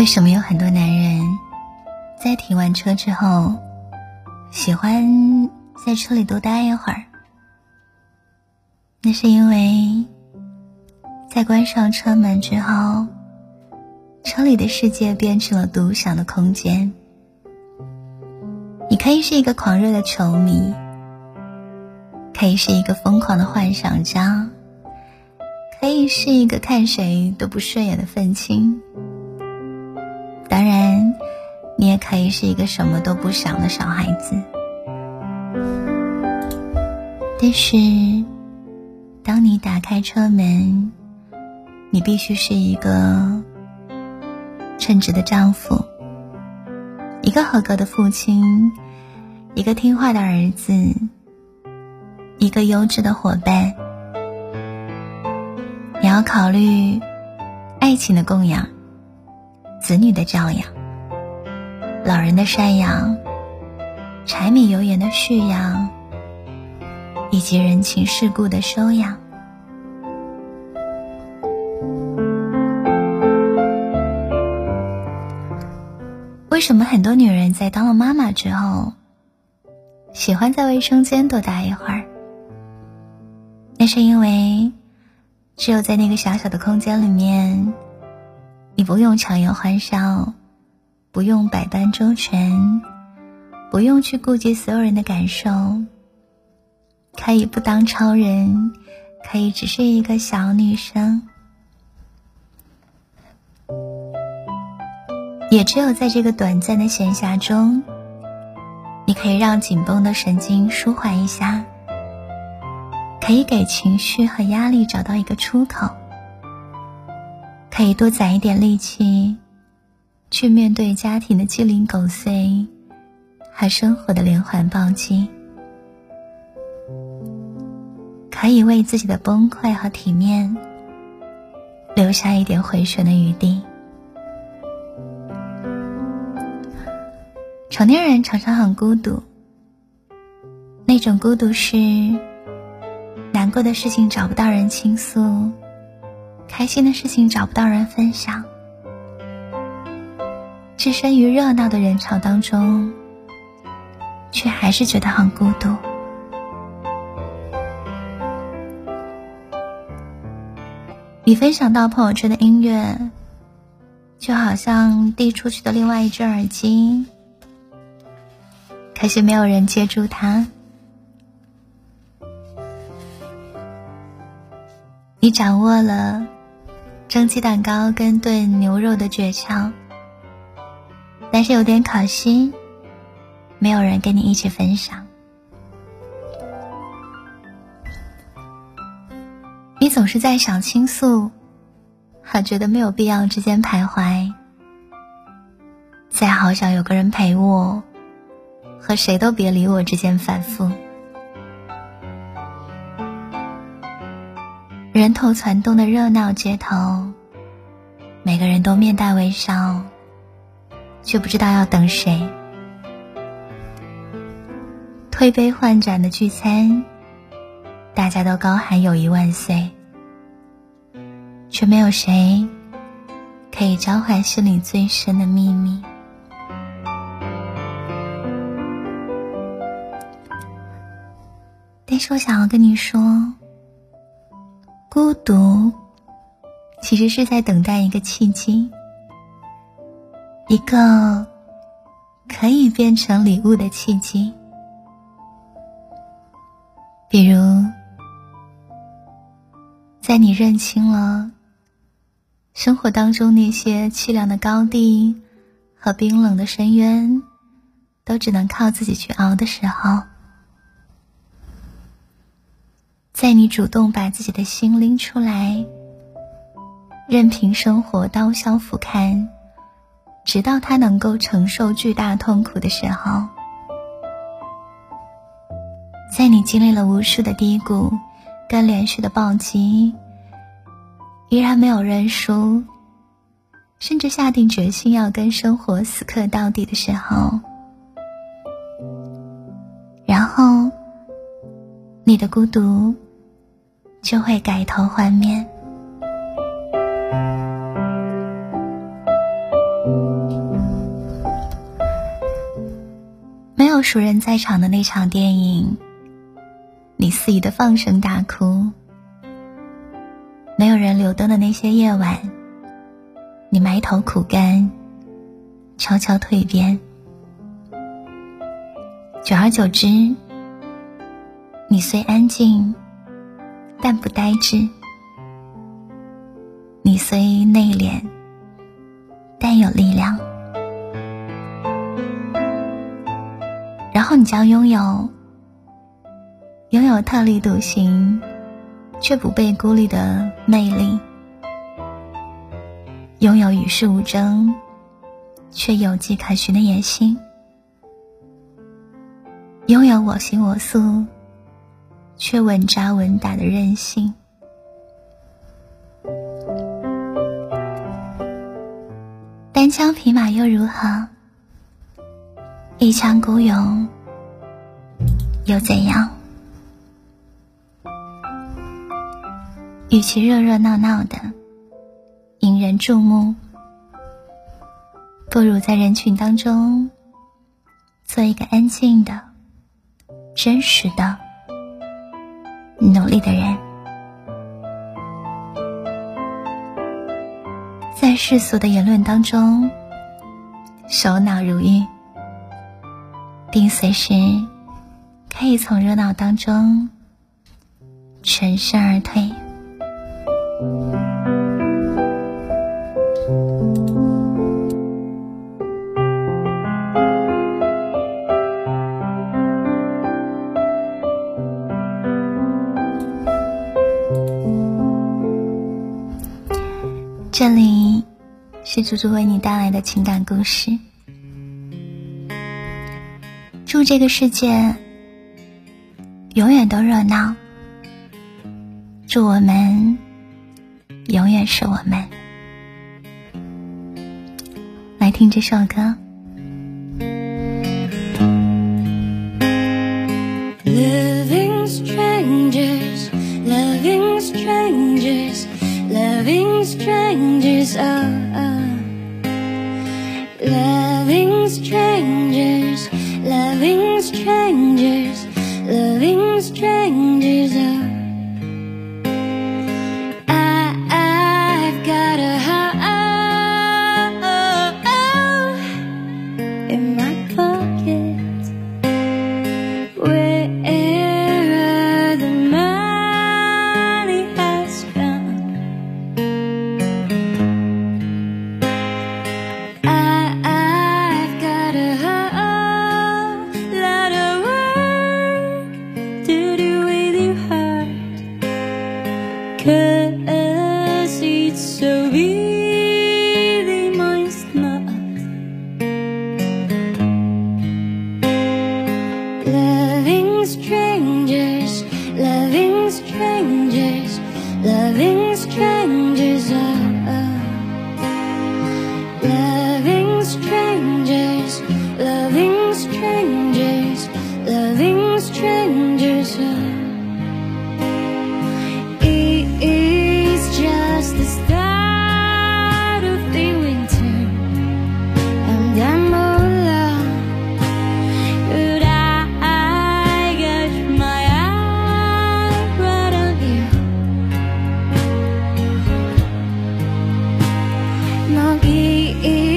为什么有很多男人在停完车之后，喜欢在车里多待一会儿？那是因为，在关上车门之后，车里的世界变成了独享的空间。你可以是一个狂热的球迷，可以是一个疯狂的幻想家，可以是一个看谁都不顺眼的愤青。可以是一个什么都不想的小孩子。但是，当你打开车门，你必须是一个称职的丈夫，一个合格的父亲，一个听话的儿子，一个优质的伙伴。你要考虑爱情的供养。子女的教养，老人的赡养，柴米油盐的蓄养，以及人情世故的收养。为什么很多女人在当了妈妈之后，喜欢在卫生间多待一会儿？那是因为，只有在那个小小的空间里面。你不用强颜欢笑，不用百般周全，不用去顾及所有人的感受，可以不当超人，可以只是一个小女生。也只有在这个短暂的闲暇中，你可以让紧绷的神经舒缓一下，可以给情绪和压力找到一个出口。可以多攒一点力气，去面对家庭的鸡零狗碎和生活的连环暴击。可以为自己的崩溃和体面留下一点回旋的余地。成年人常常很孤独，那种孤独是难过的事情找不到人倾诉。开心的事情找不到人分享，置身于热闹的人潮当中，却还是觉得很孤独。你分享到朋友圈的音乐，就好像递出去的另外一只耳机，可惜没有人接住它。你掌握了。蒸鸡蛋糕跟炖牛肉的诀窍，但是有点可惜，没有人跟你一起分享。你总是在想倾诉，还觉得没有必要之间徘徊，在好想有个人陪我，和谁都别理我之间反复。人头攒动的热闹街头，每个人都面带微笑，却不知道要等谁。推杯换盏的聚餐，大家都高喊友谊万岁，却没有谁可以交换心里最深的秘密。但是我想要跟你说。孤独，其实是在等待一个契机，一个可以变成礼物的契机。比如，在你认清了生活当中那些凄凉的高地和冰冷的深渊，都只能靠自己去熬的时候。在你主动把自己的心拎出来，任凭生活刀削斧砍，直到他能够承受巨大痛苦的时候，在你经历了无数的低谷跟连续的暴击，依然没有认输，甚至下定决心要跟生活死磕到底的时候，然后你的孤独。就会改头换面。有熟人在场的那场电影，你肆意的放声大哭；没有人留灯的那些夜晚，你埋头苦干，悄悄蜕变。久而久之，你虽安静，但不呆滞；你虽内敛，但有力量。后你将拥有拥有特立独行却不被孤立的魅力，拥有与世无争却有迹可循的野心。拥有我行我素，却稳扎稳打的韧性。单枪匹马又如何？一腔孤勇又怎样？与其热热闹闹的引人注目，不如在人群当中做一个安静的。真实的、努力的人，在世俗的言论当中，手脑如玉，并随时可以从热闹当中全身而退。这里是猪猪为你带来的情感故事。祝这个世界永远都热闹，祝我们永远是我们。来听这首歌。Living strength 一